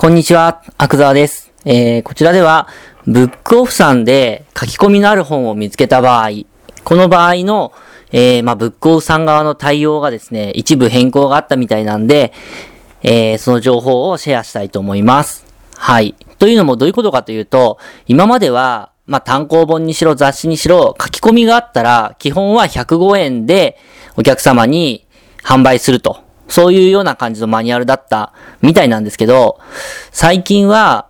こんにちは、アクザワです。えー、こちらでは、ブックオフさんで書き込みのある本を見つけた場合、この場合の、えー、まあ、ブックオフさん側の対応がですね、一部変更があったみたいなんで、えー、その情報をシェアしたいと思います。はい。というのもどういうことかというと、今までは、まあ、単行本にしろ雑誌にしろ書き込みがあったら、基本は105円でお客様に販売すると。そういうような感じのマニュアルだったみたいなんですけど、最近は、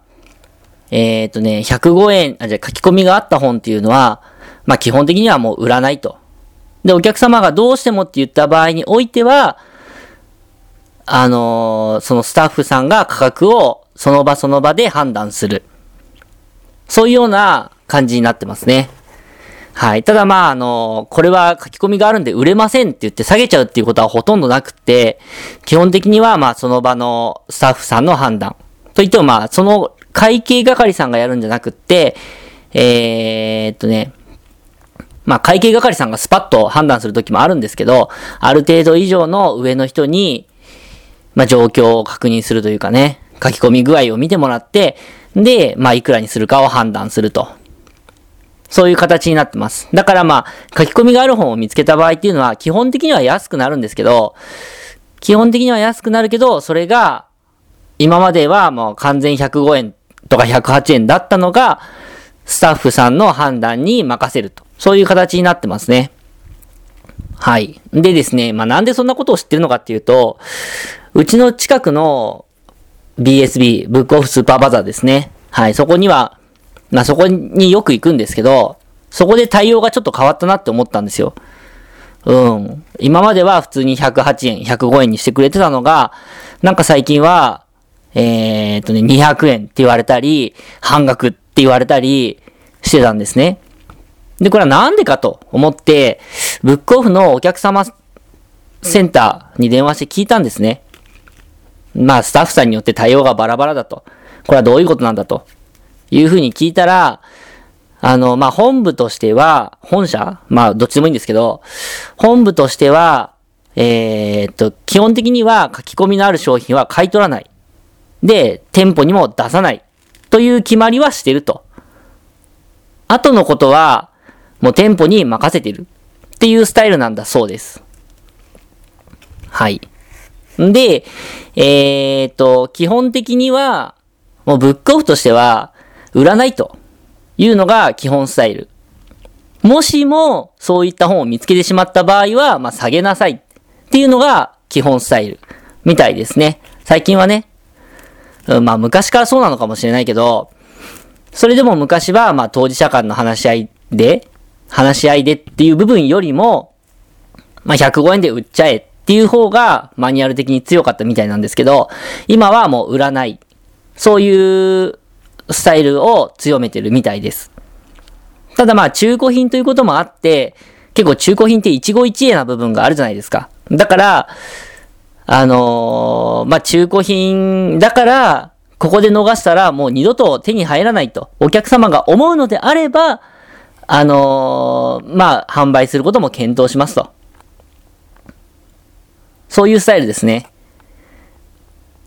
えっ、とね、105円、あ、じゃ書き込みがあった本っていうのは、まあ基本的にはもう売らないと。で、お客様がどうしてもって言った場合においては、あのーそのスタッフさんが価格をその場その場で判断する。そういうような感じになってますね。はい。ただまあ、あの、これは書き込みがあるんで売れませんって言って下げちゃうっていうことはほとんどなくって、基本的にはまあ、その場のスタッフさんの判断。といってもまあ、その会計係さんがやるんじゃなくって、えー、っとね、まあ、会計係さんがスパッと判断するときもあるんですけど、ある程度以上の上の人に、まあ、状況を確認するというかね、書き込み具合を見てもらって、で、まあ、いくらにするかを判断すると。そういう形になってます。だからまあ、書き込みがある本を見つけた場合っていうのは、基本的には安くなるんですけど、基本的には安くなるけど、それが、今まではもう完全105円とか108円だったのが、スタッフさんの判断に任せると。そういう形になってますね。はい。でですね、まあなんでそんなことを知ってるのかっていうと、うちの近くの BSB、ブックオフスーパーバザーですね。はい。そこには、まあそこによく行くんですけど、そこで対応がちょっと変わったなって思ったんですよ。うん。今までは普通に108円、105円にしてくれてたのが、なんか最近は、えーっとね、200円って言われたり、半額って言われたりしてたんですね。で、これはなんでかと思って、ブックオフのお客様センターに電話して聞いたんですね。まあ、スタッフさんによって対応がバラバラだと。これはどういうことなんだと。いうふうに聞いたら、あの、まあ、本部としては、本社まあ、どっちでもいいんですけど、本部としては、えーっと、基本的には書き込みのある商品は買い取らない。で、店舗にも出さない。という決まりはしてると。後のことは、もう店舗に任せてる。っていうスタイルなんだそうです。はい。で、えーっと、基本的には、もうブックオフとしては、売らないというのが基本スタイル。もしも、そういった本を見つけてしまった場合は、まあ、下げなさいっていうのが基本スタイルみたいですね。最近はね。うんまあ、昔からそうなのかもしれないけど、それでも昔は、まあ、当事者間の話し合いで、話し合いでっていう部分よりも、まあ、105円で売っちゃえっていう方が、マニュアル的に強かったみたいなんですけど、今はもう売らない。そういうスタイルを強めてるみたいです。ただまあ中古品ということもあって、結構中古品って一期一会な部分があるじゃないですか。だから、あのーまあ中古品だから、ここで逃したらもう二度と手に入らないと、お客様が思うのであれば、あのーまあ販売することも検討しますと。そういうスタイルですね。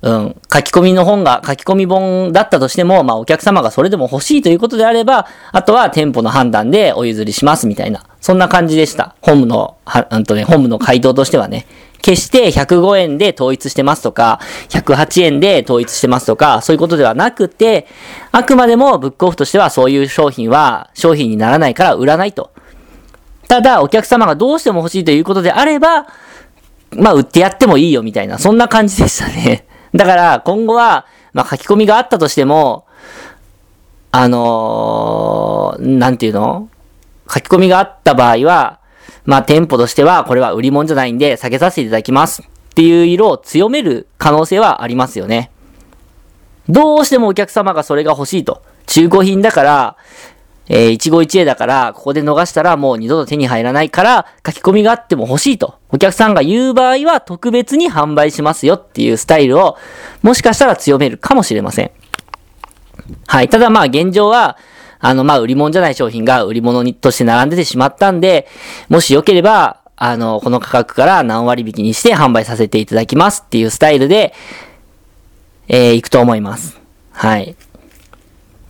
うん。書き込みの本が、書き込み本だったとしても、まあお客様がそれでも欲しいということであれば、あとは店舗の判断でお譲りしますみたいな。そんな感じでした。本部の、は、うんとね、本部の回答としてはね。決して105円で統一してますとか、108円で統一してますとか、そういうことではなくて、あくまでもブックオフとしてはそういう商品は商品にならないから売らないと。ただ、お客様がどうしても欲しいということであれば、まあ、売ってやってもいいよみたいな、そんな感じでしたね。だから、今後は、まあ、書き込みがあったとしても、あのーなんていうの？書き込みがあった場合は、まあ、店舗としては、これは売り物じゃないんで、下げさせていただきます。っていう色を強める可能性はありますよね。どうしてもお客様がそれが欲しいと。中古品だから、えー一期一会だから、ここで逃したらもう二度と手に入らないから、書き込みがあっても欲しいと。お客さんが言う場合は特別に販売しますよっていうスタイルを、もしかしたら強めるかもしれません。はい。ただまあ現状は、あのまあ売り物じゃない商品が売り物にとして並んでてしまったんで、もしよければ、あの、この価格から何割引きにして販売させていただきますっていうスタイルで、えー、行くと思います。はい。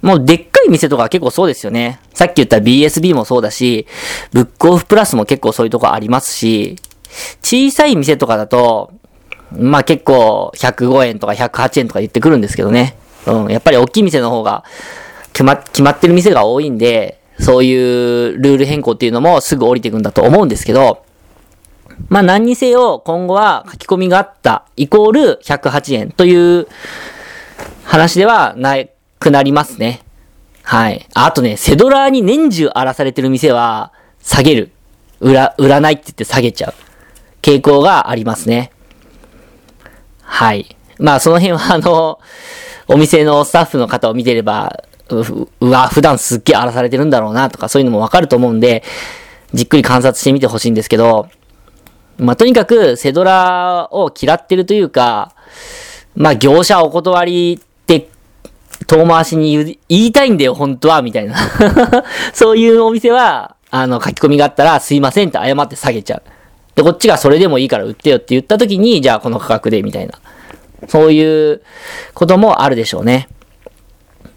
もうでっかい店とか結構そうですよね。さっき言った BSB もそうだし、ブックオフプラスも結構そういうとこありますし、小さい店とかだと、まあ結構105円とか108円とか言ってくるんですけどね。うん、やっぱり大きい店の方が決ま、決まってる店が多いんで、そういうルール変更っていうのもすぐ降りていくんだと思うんですけど、まあ何にせよ今後は書き込みがあったイコール108円という話ではないくなりますね。はい。あとね、セドラーに年中荒らされてる店は下げる。売ら、売らないって言って下げちゃう。傾向がありますね。はい。まあその辺はあの、お店のスタッフの方を見てれば、う、うわ、普段すっげえ荒らされてるんだろうなとかそういうのもわかると思うんで、じっくり観察してみてほしいんですけど、まあ、とにかく、セドラを嫌ってるというか、まあ、業者お断り、遠回しに言いたいんだよ、本当は、みたいな そういうお店は、あの、書き込みがあったら、すいませんって謝って下げちゃう。で、こっちがそれでもいいから売ってよって言った時に、じゃあこの価格で、みたいな。そういうこともあるでしょうね。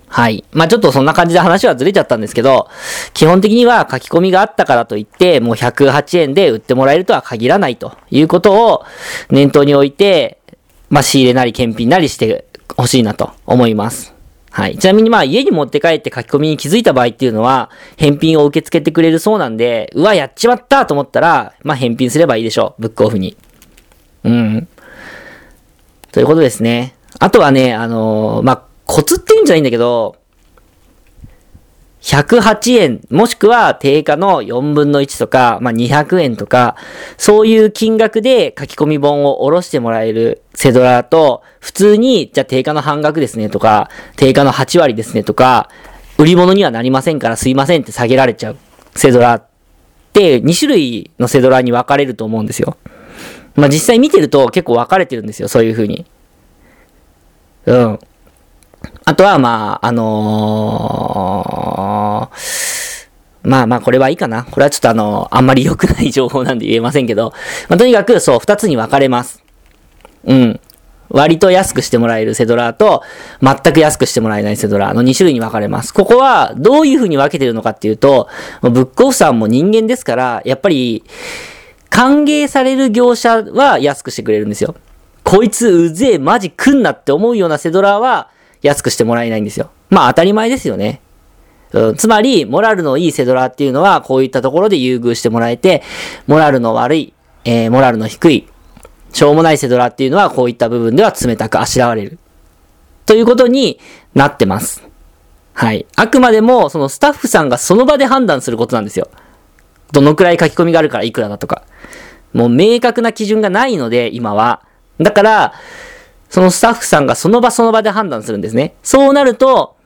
はい。まあちょっとそんな感じで話はずれちゃったんですけど、基本的には書き込みがあったからといって、もう108円で売ってもらえるとは限らないということを念頭に置いて、まあ仕入れなり検品なりしてほしいなと思います。はい。ちなみにまあ家に持って帰って書き込みに気づいた場合っていうのは、返品を受け付けてくれるそうなんで、うわ、やっちまったと思ったら、まあ返品すればいいでしょう。ブックオフに。うん。ということですね。あとはね、あのー、まあ、コツって言うんじゃないんだけど、108円、もしくは定価の4分の1とか、まあ、200円とか、そういう金額で書き込み本を下ろしてもらえるセドラと、普通に、じゃあ定価の半額ですねとか、定価の8割ですねとか、売り物にはなりませんからすいませんって下げられちゃうセドラって、2種類のセドラに分かれると思うんですよ。まあ、実際見てると結構分かれてるんですよ、そういう風に。うん。あとは、まあ、あのー、まあまあ、これはいいかな。これはちょっとあの、あんまり良くない情報なんで言えませんけど、まあ、とにかく、そう、二つに分かれます。うん。割と安くしてもらえるセドラーと、全く安くしてもらえないセドラーの2種類に分かれます。ここは、どういう風に分けてるのかっていうと、ブックオフさんも人間ですから、やっぱり、歓迎される業者は安くしてくれるんですよ。こいつうぜえ、マジ来んなって思うようなセドラーは、安くしてもらえないんですよ。まあ当たり前ですよね。うん、つまり、モラルのいいセドラっていうのは、こういったところで優遇してもらえて、モラルの悪い、えー、モラルの低い、しょうもないセドラっていうのは、こういった部分では冷たくあしらわれる。ということになってます。はい。あくまでも、そのスタッフさんがその場で判断することなんですよ。どのくらい書き込みがあるからいくらだとか。もう明確な基準がないので、今は。だから、そのスタッフさんがその場その場で判断するんですね。そうなると、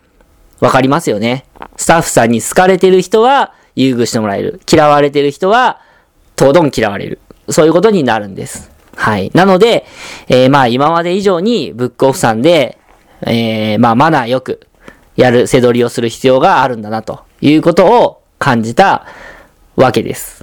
わかりますよね。スタッフさんに好かれてる人は優遇してもらえる。嫌われてる人は、とどん嫌われる。そういうことになるんです。はい。なので、えー、まあ今まで以上にブックオフさんで、えー、まあマナーよくやる、背取りをする必要があるんだなということを感じたわけです。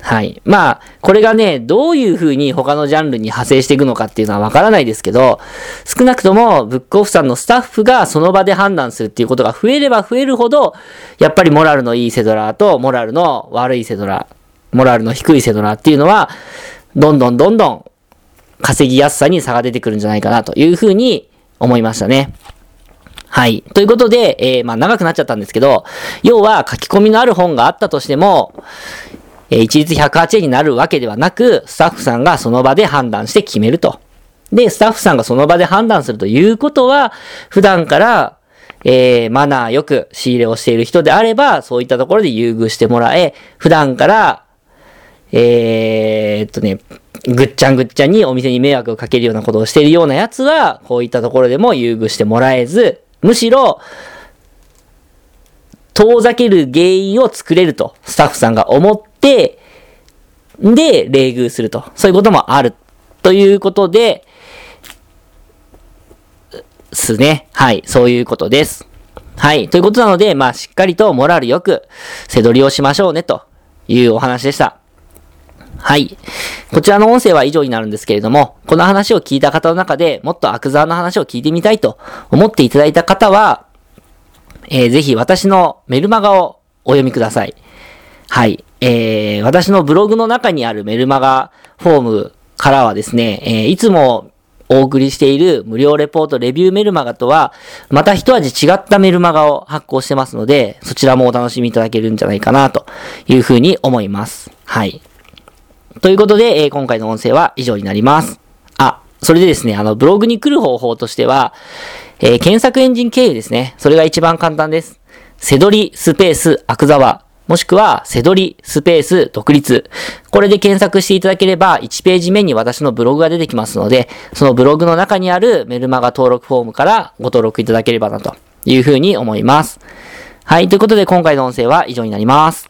はい。まあ、これがね、どういう風に他のジャンルに派生していくのかっていうのはわからないですけど、少なくとも、ブックオフさんのスタッフがその場で判断するっていうことが増えれば増えるほど、やっぱりモラルのいいセドラーと、モラルの悪いセドラー、モラルの低いセドラーっていうのは、どんどんどんどん稼ぎやすさに差が出てくるんじゃないかなという風に思いましたね。はい。ということで、えー、まあ長くなっちゃったんですけど、要は書き込みのある本があったとしても、え一律108円になるわけではなく、スタッフさんがその場で判断して決めると。で、スタッフさんがその場で判断するということは、普段から、えー、マナーよく仕入れをしている人であれば、そういったところで優遇してもらえ、普段から、えー、っとね、ぐっちゃんぐっちゃんにお店に迷惑をかけるようなことをしているようなやつは、こういったところでも優遇してもらえず、むしろ、遠ざける原因を作れると、スタッフさんが思って、で、冷遇すると。そういうこともある。ということで、すね。はい。そういうことです。はい。ということなので、まあ、しっかりとモラルよく、背取りをしましょうね、というお話でした。はい。こちらの音声は以上になるんですけれども、この話を聞いた方の中でもっとアクザーの話を聞いてみたいと思っていただいた方は、えー、ぜひ私のメルマガをお読みください。はい。えー、私のブログの中にあるメルマガフォームからはですね、えー、いつもお送りしている無料レポートレビューメルマガとは、また一味違ったメルマガを発行してますので、そちらもお楽しみいただけるんじゃないかなというふうに思います。はい。ということで、えー、今回の音声は以上になります。あ、それでですね、あの、ブログに来る方法としては、えー、検索エンジン経由ですね。それが一番簡単です。セドリスペースアクザワもしくは、せどり、スペース、独立。これで検索していただければ、1ページ目に私のブログが出てきますので、そのブログの中にあるメルマガ登録フォームからご登録いただければなというふうに思います。はい。ということで、今回の音声は以上になります。